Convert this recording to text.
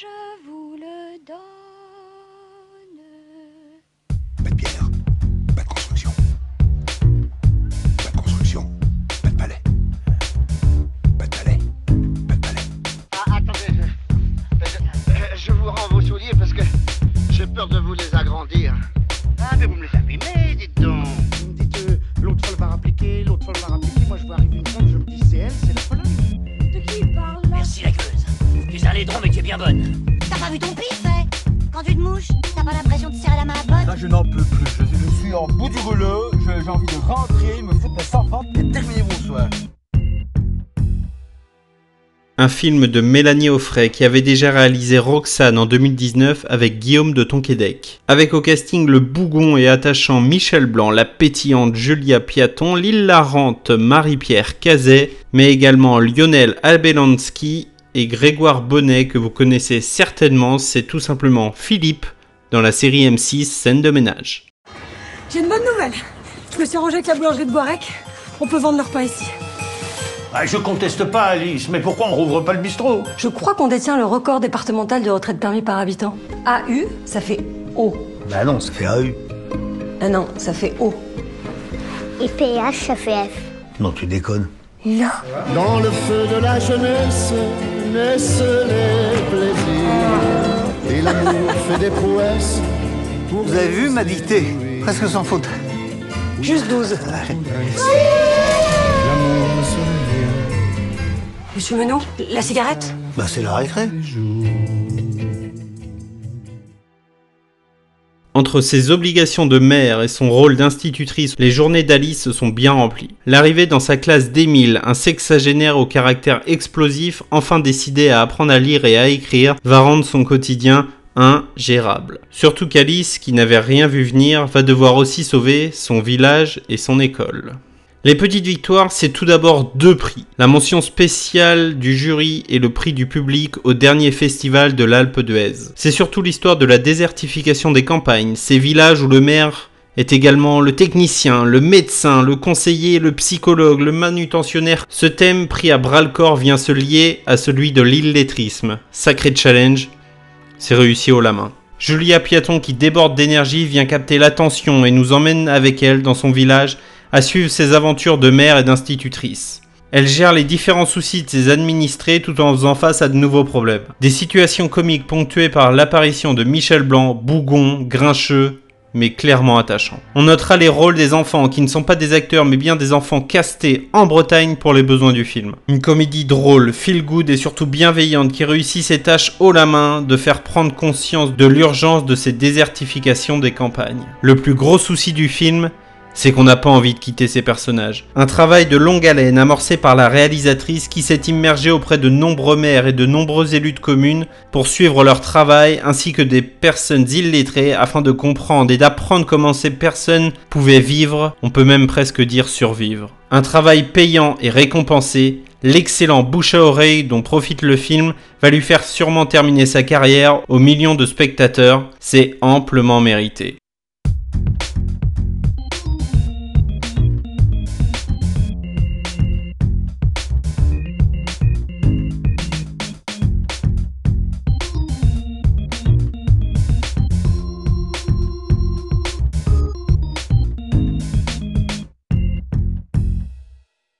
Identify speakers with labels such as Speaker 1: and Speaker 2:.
Speaker 1: je vous
Speaker 2: laidron mais tu es bien bonne.
Speaker 3: T'as pas vu ton pif, hein Quand tu te mouches, t'as pas l'impression de serrer la main à pote
Speaker 4: Là, je n'en peux plus. Je, je suis en bout du rouleau. Je- J'ai envie de rentrer, me foutre et terminer mon soir.
Speaker 5: Un film de Mélanie Offray qui avait déjà réalisé Roxane en 2019 avec Guillaume de Tonquédec. Avec au casting le bougon et attachant Michel Blanc, la pétillante Julia Piaton, l'hilarante Marie-Pierre Cazet, mais également Lionel Albelansky et Grégoire Bonnet que vous connaissez certainement, c'est tout simplement Philippe dans la série M6 Scène de ménage.
Speaker 6: J'ai une bonne nouvelle. Je me suis arrangé avec la boulangerie de Boirec. On peut vendre leur pain ici.
Speaker 7: Ah, je conteste pas, Alice, mais pourquoi on rouvre pas le bistrot?
Speaker 6: Je crois qu'on détient le record départemental de retraite permis par habitant. AU, ça fait O.
Speaker 4: Bah non, ça fait AU.
Speaker 6: Ah non, ça fait O.
Speaker 3: Et PH, ça fait F.
Speaker 4: Non, tu déconnes.
Speaker 6: Non.
Speaker 8: Dans le feu de la jeunesse naissent les plaisirs. Et l'amour fait des prouesses. pour
Speaker 4: Vous avez vu ma dictée Presque sans faute.
Speaker 6: Juste 12.
Speaker 8: L'amour me souvient
Speaker 6: Monsieur Menot, la cigarette?
Speaker 4: Bah c'est la récré.
Speaker 5: Entre ses obligations de mère et son rôle d'institutrice, les journées d'Alice se sont bien remplies. L'arrivée dans sa classe d'Émile, un sexagénaire au caractère explosif, enfin décidé à apprendre à lire et à écrire, va rendre son quotidien ingérable. Surtout qu'Alice, qui n'avait rien vu venir, va devoir aussi sauver son village et son école. Les petites victoires, c'est tout d'abord deux prix. La mention spéciale du jury et le prix du public au dernier festival de l'Alpe d'Huez. C'est surtout l'histoire de la désertification des campagnes, ces villages où le maire est également le technicien, le médecin, le conseiller, le psychologue, le manutentionnaire. Ce thème pris à bras le corps vient se lier à celui de l'illettrisme. Sacré challenge, c'est réussi haut la main. Julia Piaton qui déborde d'énergie vient capter l'attention et nous emmène avec elle dans son village à suivre ses aventures de mère et d'institutrice. Elle gère les différents soucis de ses administrés tout en faisant face à de nouveaux problèmes. Des situations comiques ponctuées par l'apparition de Michel Blanc, bougon, grincheux, mais clairement attachant. On notera les rôles des enfants qui ne sont pas des acteurs mais bien des enfants castés en Bretagne pour les besoins du film. Une comédie drôle, feel good et surtout bienveillante qui réussit ses tâches haut la main de faire prendre conscience de l'urgence de ces désertifications des campagnes. Le plus gros souci du film, c'est qu'on n'a pas envie de quitter ces personnages. Un travail de longue haleine amorcé par la réalisatrice qui s'est immergée auprès de nombreux maires et de nombreux élus de communes pour suivre leur travail ainsi que des personnes illettrées afin de comprendre et d'apprendre comment ces personnes pouvaient vivre, on peut même presque dire survivre. Un travail payant et récompensé, l'excellent bouche à oreille dont profite le film va lui faire sûrement terminer sa carrière aux millions de spectateurs, c'est amplement mérité.